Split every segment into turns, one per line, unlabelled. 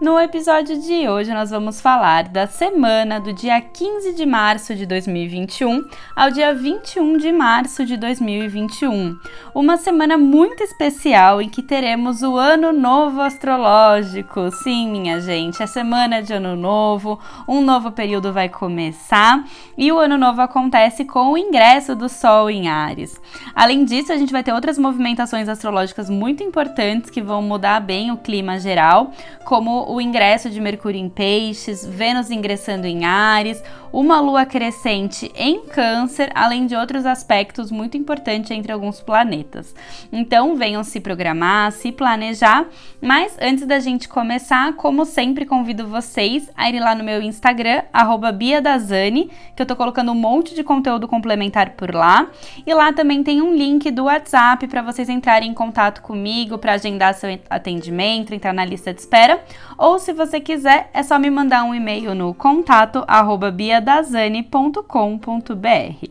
No episódio de hoje, nós vamos falar da semana do dia 15 de março de 2021 ao dia 21 de março de 2021. Uma semana muito especial em que teremos o Ano Novo Astrológico. Sim, minha gente, é semana de Ano Novo, um novo período vai começar e o Ano Novo acontece com o ingresso do Sol em Ares. Além disso, a gente vai ter outras movimentações astrológicas muito importantes que vão mudar bem o clima geral, como o ingresso de Mercúrio em Peixes, Vênus ingressando em Ares, uma lua crescente em Câncer, além de outros aspectos muito importantes entre alguns planetas. Então, venham se programar, se planejar, mas antes da gente começar, como sempre, convido vocês a irem lá no meu Instagram, BiaDazani, que eu tô colocando um monte de conteúdo complementar por lá. E lá também tem um link do WhatsApp para vocês entrarem em contato comigo para agendar seu atendimento, entrar na lista de espera ou se você quiser, é só me mandar um e-mail no contato biadazane.com.br.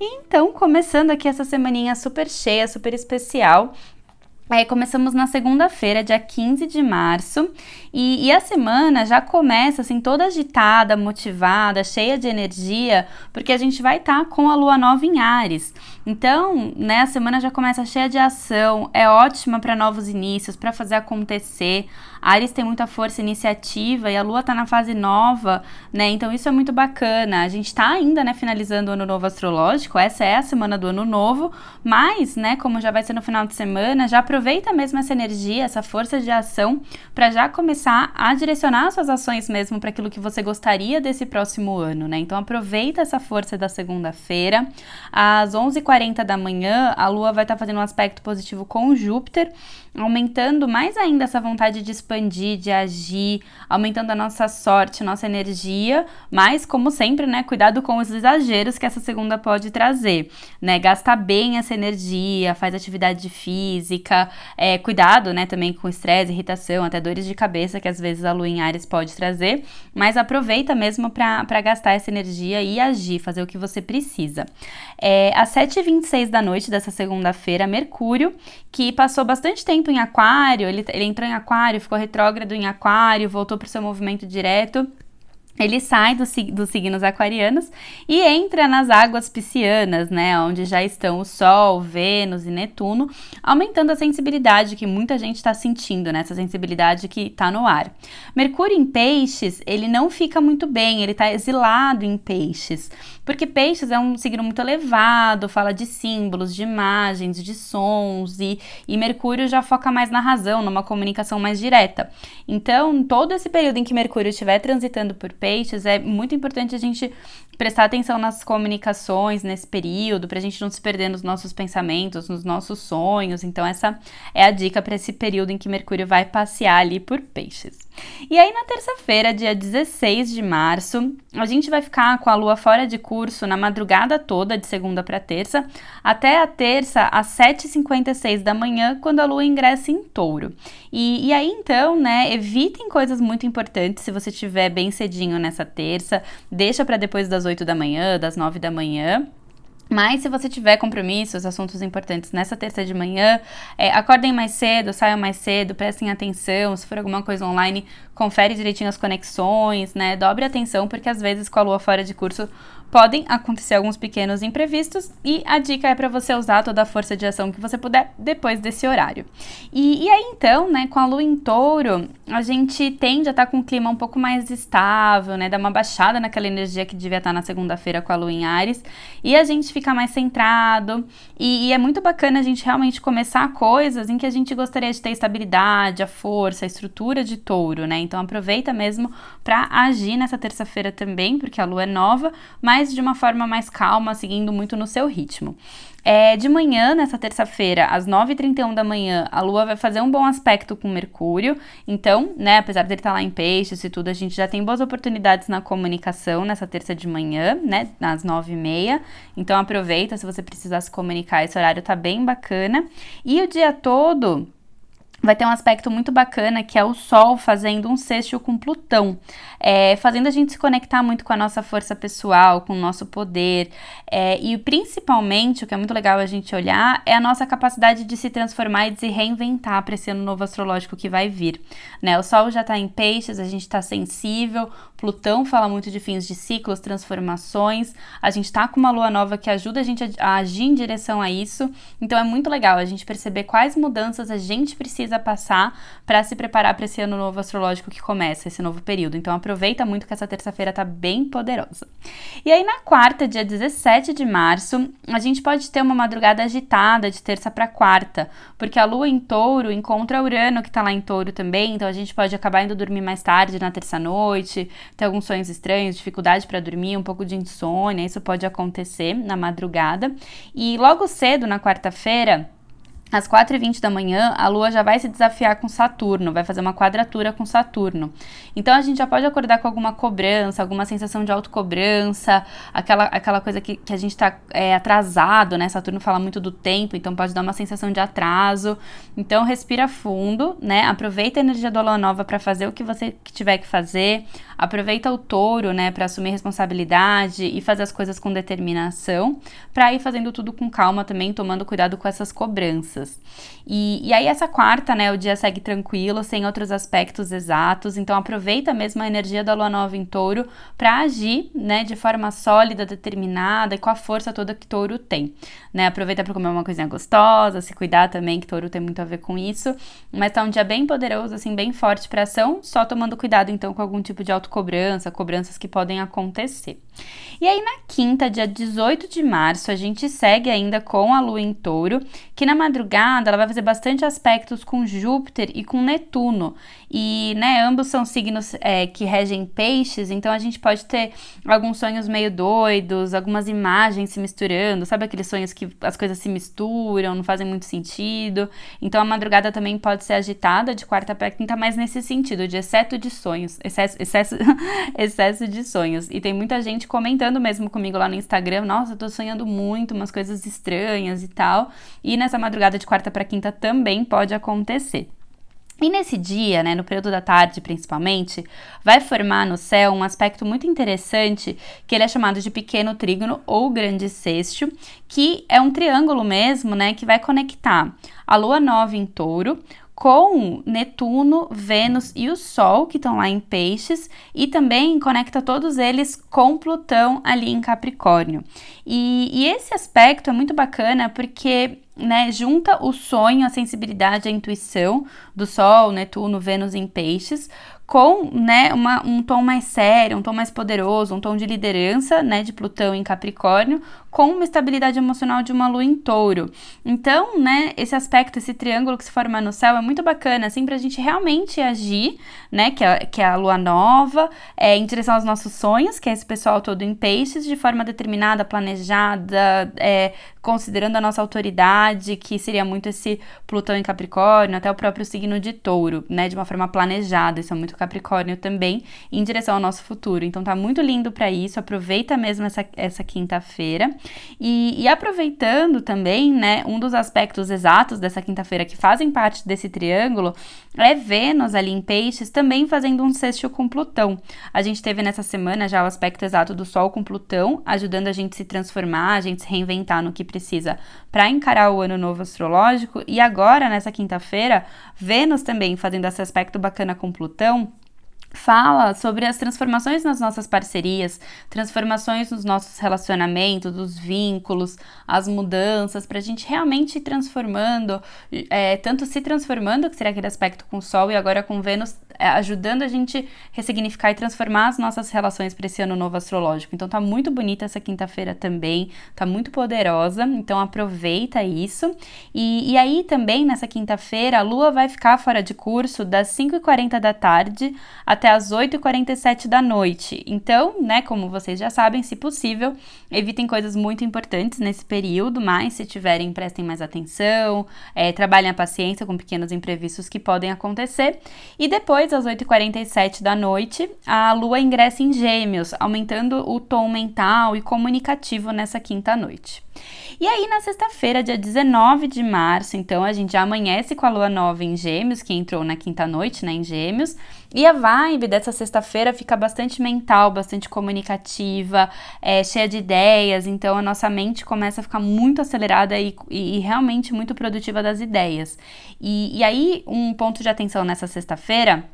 Então, começando aqui essa semaninha super cheia, super especial, é, começamos na segunda-feira, dia 15 de março, e, e, a semana já começa assim toda agitada, motivada, cheia de energia, porque a gente vai estar tá com a lua nova em Ares. Então, né, a semana já começa cheia de ação, é ótima para novos inícios, para fazer acontecer. Ares tem muita força iniciativa e a lua está na fase nova, né? Então isso é muito bacana. A gente está ainda, né, finalizando o ano novo astrológico. Essa é a semana do ano novo, mas, né, como já vai ser no final de semana, já aproveita mesmo essa energia, essa força de ação para já começar a direcionar suas ações mesmo para aquilo que você gostaria desse próximo ano, né? Então aproveita essa força da segunda-feira. Às 11h40 da manhã, a lua vai estar tá fazendo um aspecto positivo com Júpiter aumentando mais ainda essa vontade de expandir, de agir, aumentando a nossa sorte, nossa energia, mas como sempre, né, cuidado com os exageros que essa segunda pode trazer, né, gasta bem essa energia, faz atividade física, é, cuidado, né, também com estresse, irritação, até dores de cabeça que às vezes a lua em Ares pode trazer, mas aproveita mesmo para gastar essa energia e agir, fazer o que você precisa. É, às 7h26 da noite dessa segunda-feira, Mercúrio, que passou bastante tempo em Aquário, ele, ele entrou em Aquário, ficou retrógrado em Aquário, voltou para o seu movimento direto ele sai do, dos signos aquarianos e entra nas águas piscianas, né, onde já estão o Sol, Vênus e Netuno, aumentando a sensibilidade que muita gente está sentindo, né, essa sensibilidade que está no ar. Mercúrio em Peixes, ele não fica muito bem, ele está exilado em Peixes, porque Peixes é um signo muito elevado, fala de símbolos, de imagens, de sons, e, e Mercúrio já foca mais na razão, numa comunicação mais direta. Então, todo esse período em que Mercúrio estiver transitando por peixes, é muito importante a gente prestar atenção nas comunicações nesse período, para a gente não se perder nos nossos pensamentos, nos nossos sonhos. Então, essa é a dica para esse período em que Mercúrio vai passear ali por peixes. E aí, na terça-feira, dia 16 de março, a gente vai ficar com a lua fora de curso na madrugada toda, de segunda para terça, até a terça, às 7h56 da manhã, quando a lua ingressa em touro. E, e aí, então, né, evitem coisas muito importantes se você estiver bem cedinho nessa terça, deixa para depois das 8 da manhã, das 9 da manhã. Mas se você tiver compromissos, assuntos importantes nessa terça de manhã, é, acordem mais cedo, saiam mais cedo, prestem atenção. Se for alguma coisa online, confere direitinho as conexões, né? Dobre atenção, porque às vezes com a lua fora de curso podem acontecer alguns pequenos imprevistos e a dica é para você usar toda a força de ação que você puder depois desse horário. E, e aí então, né, com a lua em touro, a gente tende a estar tá com um clima um pouco mais estável, né, dar uma baixada naquela energia que devia estar tá na segunda-feira com a lua em Ares e a gente fica mais centrado e, e é muito bacana a gente realmente começar coisas em que a gente gostaria de ter estabilidade, a força, a estrutura de touro, né? Então aproveita mesmo para agir nessa terça-feira também, porque a lua é nova, mas de uma forma mais calma, seguindo muito no seu ritmo. É, de manhã, nessa terça-feira, às 9h31 da manhã, a Lua vai fazer um bom aspecto com Mercúrio. Então, né, apesar dele estar tá lá em peixes e tudo, a gente já tem boas oportunidades na comunicação nessa terça de manhã, né, às 9h30. Então, aproveita se você precisar se comunicar, esse horário tá bem bacana. E o dia todo vai ter um aspecto muito bacana que é o Sol fazendo um sexto com Plutão, é, fazendo a gente se conectar muito com a nossa força pessoal, com o nosso poder, é, e principalmente, o que é muito legal a gente olhar, é a nossa capacidade de se transformar e de se reinventar para esse ano novo astrológico que vai vir. Né? O Sol já está em peixes, a gente está sensível, Plutão fala muito de fins de ciclos, transformações, a gente está com uma lua nova que ajuda a gente a, a agir em direção a isso, então é muito legal a gente perceber quais mudanças a gente precisa precisa passar para se preparar para esse ano novo astrológico que começa, esse novo período. Então aproveita muito que essa terça-feira tá bem poderosa. E aí na quarta, dia 17 de março, a gente pode ter uma madrugada agitada de terça para quarta, porque a lua em touro encontra Urano que tá lá em touro também, então a gente pode acabar indo dormir mais tarde na terça-noite, ter alguns sonhos estranhos, dificuldade para dormir, um pouco de insônia, isso pode acontecer na madrugada. E logo cedo, na quarta-feira, às 4h20 da manhã, a Lua já vai se desafiar com Saturno, vai fazer uma quadratura com Saturno. Então a gente já pode acordar com alguma cobrança, alguma sensação de autocobrança, aquela, aquela coisa que, que a gente está é, atrasado, né? Saturno fala muito do tempo, então pode dar uma sensação de atraso. Então respira fundo, né? Aproveita a energia da Lua Nova para fazer o que você tiver que fazer. Aproveita o touro, né, para assumir responsabilidade e fazer as coisas com determinação, para ir fazendo tudo com calma também, tomando cuidado com essas cobranças. E, e aí, essa quarta, né, o dia segue tranquilo, sem outros aspectos exatos, então aproveita mesmo a energia da lua nova em touro para agir, né, de forma sólida, determinada e com a força toda que touro tem, né? Aproveita para comer uma coisinha gostosa, se cuidar também, que touro tem muito a ver com isso, mas tá um dia bem poderoso, assim, bem forte para ação, só tomando cuidado então com algum tipo de autocobrança, cobranças que podem acontecer. E aí, na quinta, dia 18 de março, a gente segue ainda com a lua em touro, que na madrugada ela vai fazer bastante aspectos com Júpiter e com Netuno. E, né, ambos são signos é, que regem peixes, então a gente pode ter alguns sonhos meio doidos, algumas imagens se misturando, sabe aqueles sonhos que as coisas se misturam, não fazem muito sentido. Então a madrugada também pode ser agitada de quarta para quinta, mas nesse sentido, de excesso de sonhos, excesso, excesso, excesso de sonhos. E tem muita gente comentando mesmo comigo lá no Instagram, nossa, eu tô sonhando muito, umas coisas estranhas e tal. E nessa madrugada de quarta para quinta também pode acontecer. E nesse dia, né, no período da tarde principalmente, vai formar no céu um aspecto muito interessante que ele é chamado de pequeno trígono ou grande sexto, que é um triângulo mesmo, né, que vai conectar a lua nova em touro com Netuno, Vênus e o Sol, que estão lá em Peixes, e também conecta todos eles com Plutão ali em Capricórnio. E, e esse aspecto é muito bacana porque né, junta o sonho, a sensibilidade, a intuição do Sol, Netuno, Vênus em Peixes, com né, uma, um tom mais sério, um tom mais poderoso, um tom de liderança, né, de Plutão em Capricórnio, com uma estabilidade emocional de uma lua em touro. Então, né, esse aspecto, esse triângulo que se forma no céu é muito bacana, assim, pra gente realmente agir, né, que é, que é a lua nova, é, em direção aos nossos sonhos, que é esse pessoal todo em peixes, de forma determinada, planejada, é, considerando a nossa autoridade, que seria muito esse Plutão em Capricórnio, até o próprio signo de touro, né, de uma forma planejada, isso é muito Capricórnio também, em direção ao nosso futuro. Então tá muito lindo para isso, aproveita mesmo essa, essa quinta-feira. E, e, aproveitando também, né, um dos aspectos exatos dessa quinta-feira que fazem parte desse triângulo é Vênus ali em Peixes também fazendo um sexto com Plutão. A gente teve nessa semana já o aspecto exato do Sol com Plutão, ajudando a gente se transformar, a gente se reinventar no que precisa para encarar o ano novo astrológico. E agora, nessa quinta-feira, Vênus também fazendo esse aspecto bacana com Plutão fala sobre as transformações nas nossas parcerias, transformações nos nossos relacionamentos, os vínculos, as mudanças, para a gente realmente ir transformando, é, tanto se transformando, que seria aquele aspecto com Sol, e agora com Vênus, ajudando a gente ressignificar e transformar as nossas relações para esse ano novo astrológico. Então tá muito bonita essa quinta-feira também, tá muito poderosa, então aproveita isso. E, e aí também nessa quinta-feira a Lua vai ficar fora de curso das 5h40 da tarde até as 8h47 da noite. Então, né, como vocês já sabem, se possível, evitem coisas muito importantes nesse período, mas se tiverem, prestem mais atenção, é, trabalhem a paciência com pequenos imprevistos que podem acontecer. E depois depois, às 8h47 da noite, a Lua ingressa em Gêmeos, aumentando o tom mental e comunicativo nessa quinta noite. E aí, na sexta-feira, dia 19 de março, então a gente já amanhece com a lua nova em Gêmeos, que entrou na quinta noite, né, em Gêmeos. E a vibe dessa sexta-feira fica bastante mental, bastante comunicativa, é, cheia de ideias. Então a nossa mente começa a ficar muito acelerada e, e, e realmente muito produtiva das ideias. E, e aí, um ponto de atenção nessa sexta-feira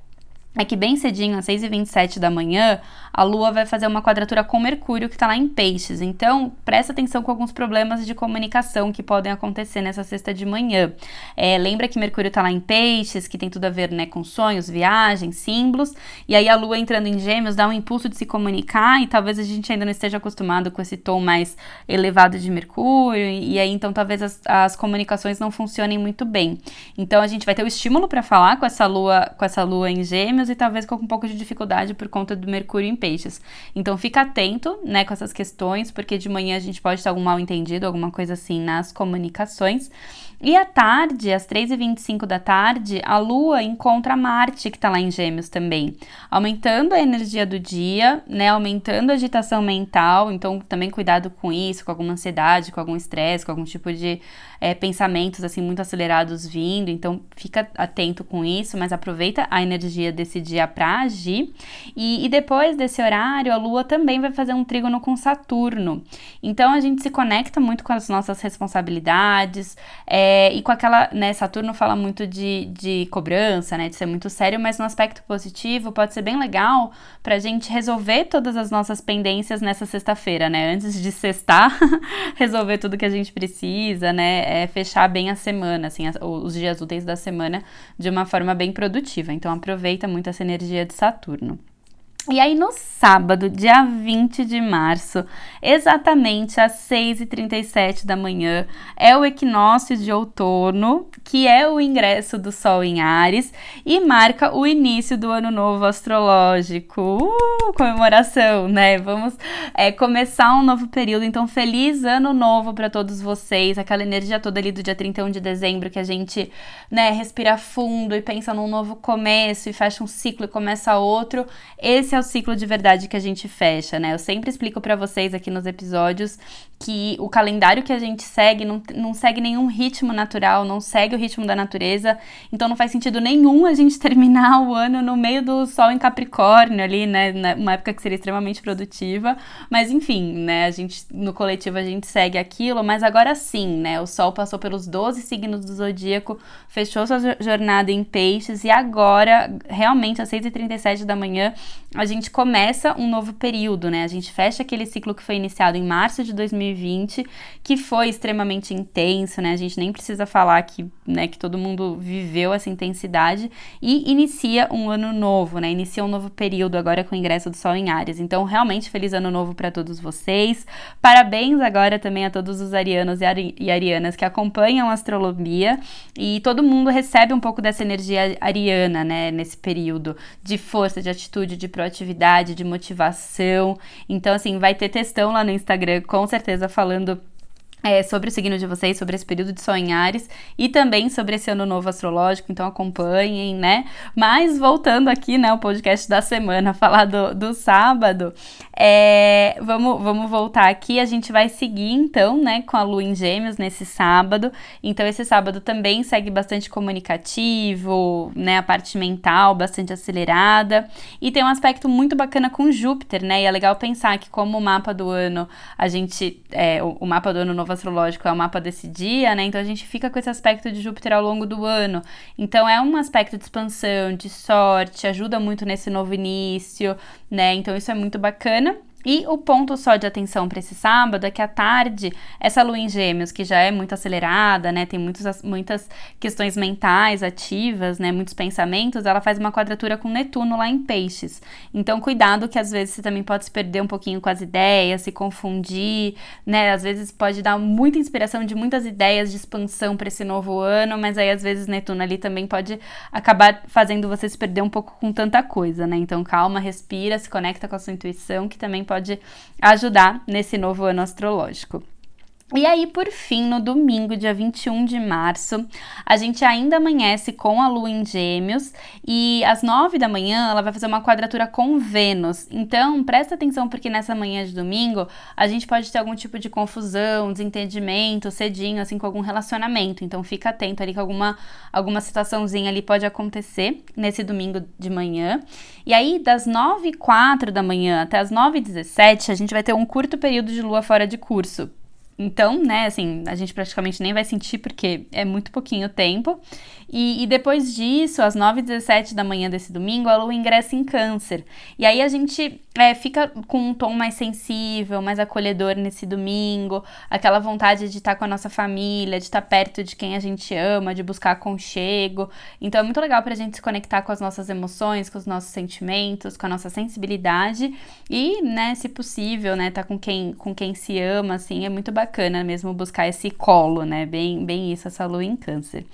é que bem cedinho, às 6h27 da manhã, a Lua vai fazer uma quadratura com Mercúrio que está lá em Peixes. Então, presta atenção com alguns problemas de comunicação que podem acontecer nessa sexta de manhã. É, lembra que Mercúrio está lá em Peixes, que tem tudo a ver né, com sonhos, viagens, símbolos. E aí a Lua entrando em Gêmeos dá um impulso de se comunicar e talvez a gente ainda não esteja acostumado com esse tom mais elevado de Mercúrio. E aí então talvez as, as comunicações não funcionem muito bem. Então a gente vai ter o estímulo para falar com essa Lua, com essa Lua em Gêmeos e talvez com um pouco de dificuldade por conta do Mercúrio em Peixes. Então fica atento, né, com essas questões, porque de manhã a gente pode ter algum mal entendido, alguma coisa assim nas comunicações. E à tarde, às 3h25 da tarde, a Lua encontra Marte, que está lá em Gêmeos também, aumentando a energia do dia, né? Aumentando a agitação mental. Então, também cuidado com isso, com alguma ansiedade, com algum estresse, com algum tipo de é, pensamentos assim muito acelerados vindo. Então, fica atento com isso, mas aproveita a energia desse dia para agir. E, e depois desse horário, a Lua também vai fazer um trígono com Saturno. Então, a gente se conecta muito com as nossas responsabilidades. É, e com aquela, né, Saturno fala muito de, de cobrança, né, de ser muito sério, mas no aspecto positivo pode ser bem legal pra gente resolver todas as nossas pendências nessa sexta-feira, né, antes de sextar, resolver tudo que a gente precisa, né, é fechar bem a semana, assim, os dias úteis da semana de uma forma bem produtiva. Então aproveita muito essa energia de Saturno. E aí, no sábado, dia 20 de março, exatamente às 6h37 da manhã, é o equinócio de outono, que é o ingresso do Sol em Ares e marca o início do ano novo astrológico. Uh, comemoração, né? Vamos é, começar um novo período. Então, feliz ano novo para todos vocês. Aquela energia toda ali do dia 31 de dezembro que a gente, né, respira fundo e pensa num novo começo e fecha um ciclo e começa outro. Esse esse é o ciclo de verdade que a gente fecha, né? Eu sempre explico para vocês aqui nos episódios que o calendário que a gente segue não, não segue nenhum ritmo natural, não segue o ritmo da natureza, então não faz sentido nenhum a gente terminar o ano no meio do sol em Capricórnio ali, né? Uma época que seria extremamente produtiva, mas enfim, né? A gente, no coletivo a gente segue aquilo, mas agora sim, né? O sol passou pelos 12 signos do zodíaco, fechou sua jornada em peixes e agora, realmente, às 6h37 da manhã, a gente começa um novo período, né? A gente fecha aquele ciclo que foi iniciado em março de 2020, que foi extremamente intenso, né? A gente nem precisa falar que, né, que todo mundo viveu essa intensidade e inicia um ano novo, né? Inicia um novo período agora com o ingresso do Sol em Áries. Então, realmente feliz ano novo para todos vocês. Parabéns agora também a todos os arianos e, ari e arianas que acompanham a astrologia e todo mundo recebe um pouco dessa energia ariana, né, nesse período de força, de atitude, de proatividade proatividade, de motivação. Então, assim, vai ter textão lá no Instagram, com certeza, falando é, sobre o signo de vocês, sobre esse período de sonhares e também sobre esse ano novo astrológico, então acompanhem, né? Mas voltando aqui, né, o podcast da semana, falar do, do sábado, é, vamos, vamos voltar aqui, a gente vai seguir então, né, com a lua em gêmeos nesse sábado, então esse sábado também segue bastante comunicativo, né, a parte mental bastante acelerada. E tem um aspecto muito bacana com Júpiter, né, e é legal pensar que como o mapa do ano, a gente, é, o, o mapa do ano novo astrológico é o mapa desse dia, né? Então a gente fica com esse aspecto de Júpiter ao longo do ano. Então é um aspecto de expansão, de sorte, ajuda muito nesse novo início, né? Então isso é muito bacana. E o ponto só de atenção para esse sábado é que à tarde, essa lua em gêmeos, que já é muito acelerada, né, tem muitos, muitas questões mentais ativas, né, muitos pensamentos, ela faz uma quadratura com Netuno lá em peixes. Então, cuidado que às vezes você também pode se perder um pouquinho com as ideias, se confundir, né, às vezes pode dar muita inspiração de muitas ideias de expansão para esse novo ano, mas aí às vezes Netuno ali também pode acabar fazendo você se perder um pouco com tanta coisa, né, então calma, respira, se conecta com a sua intuição, que também pode ajudar nesse novo ano astrológico. E aí, por fim, no domingo, dia 21 de março, a gente ainda amanhece com a lua em Gêmeos e às 9 da manhã ela vai fazer uma quadratura com Vênus. Então, presta atenção porque nessa manhã de domingo a gente pode ter algum tipo de confusão, desentendimento, cedinho, assim, com algum relacionamento. Então, fica atento ali que alguma, alguma situaçãozinha ali pode acontecer nesse domingo de manhã. E aí, das 9 e 4 da manhã até as 9 e 17, a gente vai ter um curto período de lua fora de curso. Então, né, assim, a gente praticamente nem vai sentir porque é muito pouquinho tempo. E, e depois disso, às 9h17 da manhã desse domingo, a lua ingressa em câncer. E aí a gente é, fica com um tom mais sensível, mais acolhedor nesse domingo, aquela vontade de estar com a nossa família, de estar perto de quem a gente ama, de buscar aconchego. Então é muito legal pra gente se conectar com as nossas emoções, com os nossos sentimentos, com a nossa sensibilidade e, né, se possível, né, tá com quem, com quem se ama, assim, é muito bacana mesmo buscar esse colo, né, bem, bem isso, essa lua em câncer.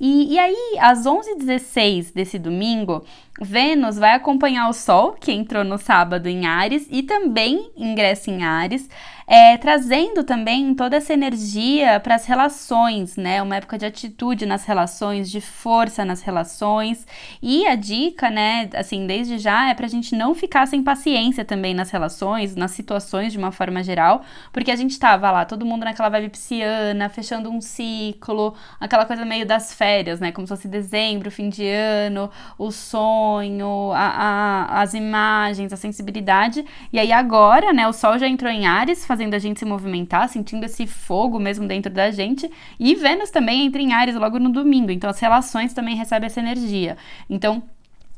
E, e aí, às 11h16 desse domingo, Vênus vai acompanhar o Sol, que entrou no sábado em Ares, e também ingressa em Ares é, trazendo também toda essa energia para as relações, né? Uma época de atitude nas relações, de força nas relações. E a dica, né, assim, desde já é para a gente não ficar sem paciência também nas relações, nas situações de uma forma geral, porque a gente tava lá, todo mundo naquela vibe pisciana, fechando um ciclo, aquela coisa meio das férias, né? Como se fosse dezembro, fim de ano, o sonho, a, a, as imagens, a sensibilidade. E aí agora, né, o Sol já entrou em Ares, fazendo a gente se movimentar, sentindo esse fogo mesmo dentro da gente. E Vênus também entra em Ares logo no domingo, então as relações também recebem essa energia. Então,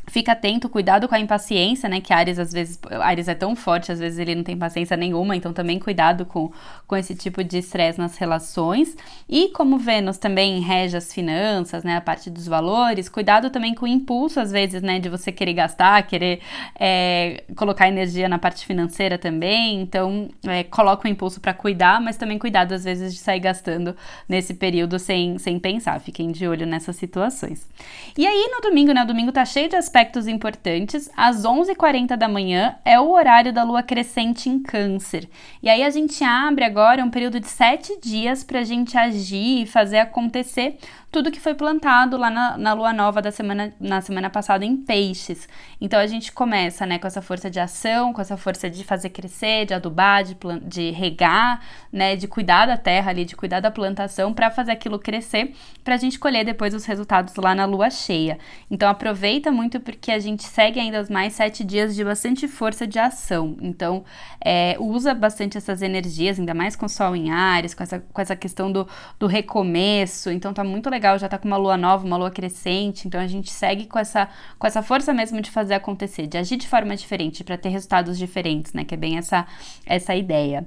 Fica atento, cuidado com a impaciência, né? Que Ares às vezes, Ares é tão forte, às vezes ele não tem paciência nenhuma, então também cuidado com, com esse tipo de estresse nas relações. E como Vênus também rege as finanças, né? A parte dos valores, cuidado também com o impulso, às vezes, né? De você querer gastar, querer é, colocar energia na parte financeira também. Então, é, coloca o impulso para cuidar, mas também cuidado, às vezes, de sair gastando nesse período sem, sem pensar. Fiquem de olho nessas situações. E aí, no domingo, né? O domingo tá cheio de aspectos importantes, às 11h40 da manhã é o horário da lua crescente em Câncer. E aí a gente abre agora um período de sete dias para a gente agir e fazer acontecer tudo que foi plantado lá na, na lua nova da semana, na semana passada em peixes. Então a gente começa, né, com essa força de ação, com essa força de fazer crescer, de adubar, de, de regar, né, de cuidar da terra ali, de cuidar da plantação para fazer aquilo crescer, para a gente colher depois os resultados lá na lua cheia. Então aproveita muito porque a gente segue ainda mais sete dias de bastante força de ação. Então é, usa bastante essas energias, ainda mais com o sol em Ares, com essa, com essa questão do, do recomeço. Então tá muito legal legal, já tá com uma lua nova, uma lua crescente, então a gente segue com essa, com essa força mesmo de fazer acontecer, de agir de forma diferente, para ter resultados diferentes, né? Que é bem essa, essa ideia.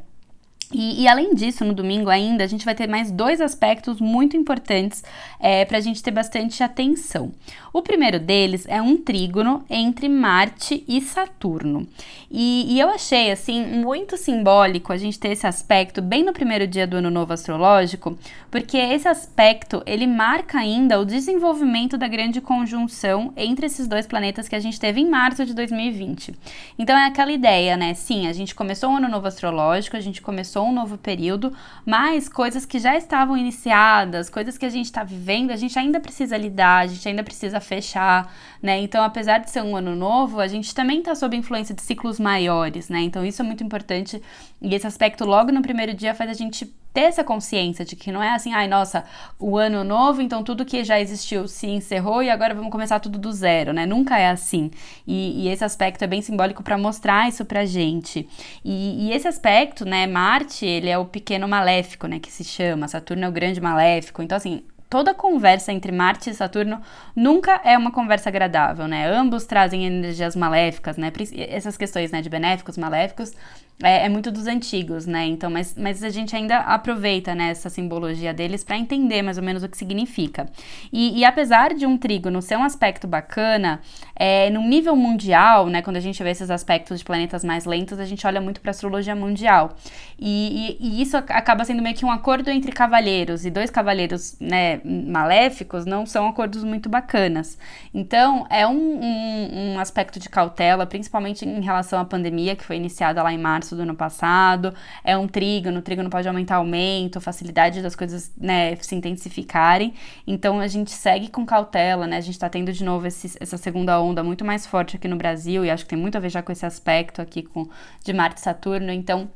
E, e, além disso, no domingo ainda, a gente vai ter mais dois aspectos muito importantes é, para a gente ter bastante atenção. O primeiro deles é um trígono entre Marte e Saturno. E, e, eu achei, assim, muito simbólico a gente ter esse aspecto bem no primeiro dia do ano novo astrológico, porque esse aspecto, ele marca ainda o desenvolvimento da grande conjunção entre esses dois planetas que a gente teve em março de 2020. Então é aquela ideia, né? Sim, a gente começou o ano novo astrológico, a gente começou começou um novo período, mas coisas que já estavam iniciadas, coisas que a gente está vivendo, a gente ainda precisa lidar, a gente ainda precisa fechar, né? Então, apesar de ser um ano novo, a gente também está sob influência de ciclos maiores, né? Então, isso é muito importante e esse aspecto logo no primeiro dia faz a gente ter essa consciência de que não é assim, ai, nossa, o ano novo, então tudo que já existiu se encerrou e agora vamos começar tudo do zero, né? Nunca é assim. E, e esse aspecto é bem simbólico para mostrar isso pra gente. E, e, esse aspecto, né, Marte, ele é o pequeno maléfico, né, que se chama, Saturno é o grande maléfico. Então, assim, toda conversa entre Marte e Saturno nunca é uma conversa agradável, né? Ambos trazem energias maléficas, né? Essas questões, né, de benéficos, maléficos, é, é, muito dos antigos, né? Então, mas, mas a gente ainda aproveita né, essa simbologia deles para entender mais ou menos o que significa. E, e, apesar de um trígono ser um aspecto bacana, é, no nível mundial, né, quando a gente vê esses aspectos de planetas mais lentos, a gente olha muito para astrologia mundial. E, e, e, isso acaba sendo meio que um acordo entre cavalheiros, e dois cavalheiros, né, né, maléficos, não são acordos muito bacanas. Então, é um, um, um aspecto de cautela, principalmente em relação à pandemia, que foi iniciada lá em março do ano passado. É um trígono, o trígono pode aumentar aumento, facilidade das coisas né, se intensificarem. Então, a gente segue com cautela, né? A gente está tendo de novo esse, essa segunda onda muito mais forte aqui no Brasil, e acho que tem muito a ver já com esse aspecto aqui com, de Marte e Saturno. Então,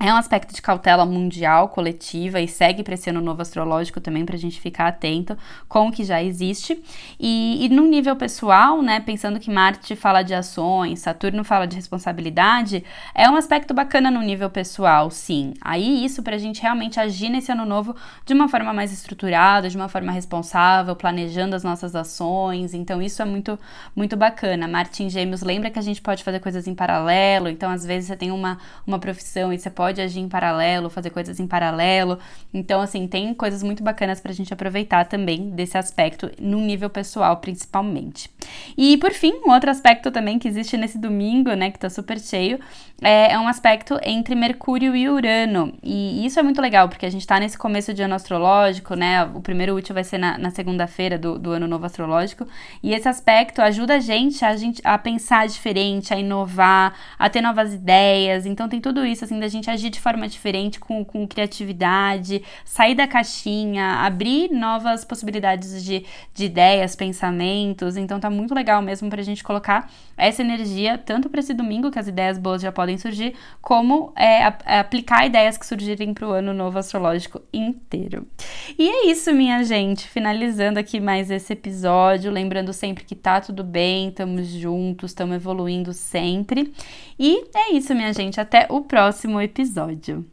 é um aspecto de cautela mundial, coletiva, e segue para esse ano novo astrológico também, para a gente ficar atento com o que já existe. E, e no nível pessoal, né, pensando que Marte fala de ações, Saturno fala de responsabilidade, é um aspecto bacana no nível pessoal, sim. Aí isso para a gente realmente agir nesse ano novo de uma forma mais estruturada, de uma forma responsável, planejando as nossas ações. Então isso é muito, muito bacana. Marte em Gêmeos lembra que a gente pode fazer coisas em paralelo, então às vezes você tem uma, uma profissão e você pode pode agir em paralelo, fazer coisas em paralelo. Então, assim, tem coisas muito bacanas pra gente aproveitar também desse aspecto no nível pessoal, principalmente. E por fim, um outro aspecto também que existe nesse domingo, né, que tá super cheio, é, é um aspecto entre Mercúrio e Urano. E isso é muito legal, porque a gente tá nesse começo de ano astrológico, né? O primeiro útil vai ser na, na segunda-feira do, do ano novo astrológico. E esse aspecto ajuda a gente a, gente a pensar diferente, a inovar, a ter novas ideias. Então tem tudo isso, assim, da gente agir de forma diferente, com, com criatividade, sair da caixinha, abrir novas possibilidades de, de ideias, pensamentos. Então tá muito legal mesmo pra gente colocar essa energia, tanto para esse domingo, que as ideias boas já podem surgir, como é, é aplicar ideias que surgirem para o ano novo astrológico inteiro. E é isso, minha gente. Finalizando aqui mais esse episódio, lembrando sempre que tá tudo bem, estamos juntos, estamos evoluindo sempre. E é isso, minha gente. Até o próximo episódio.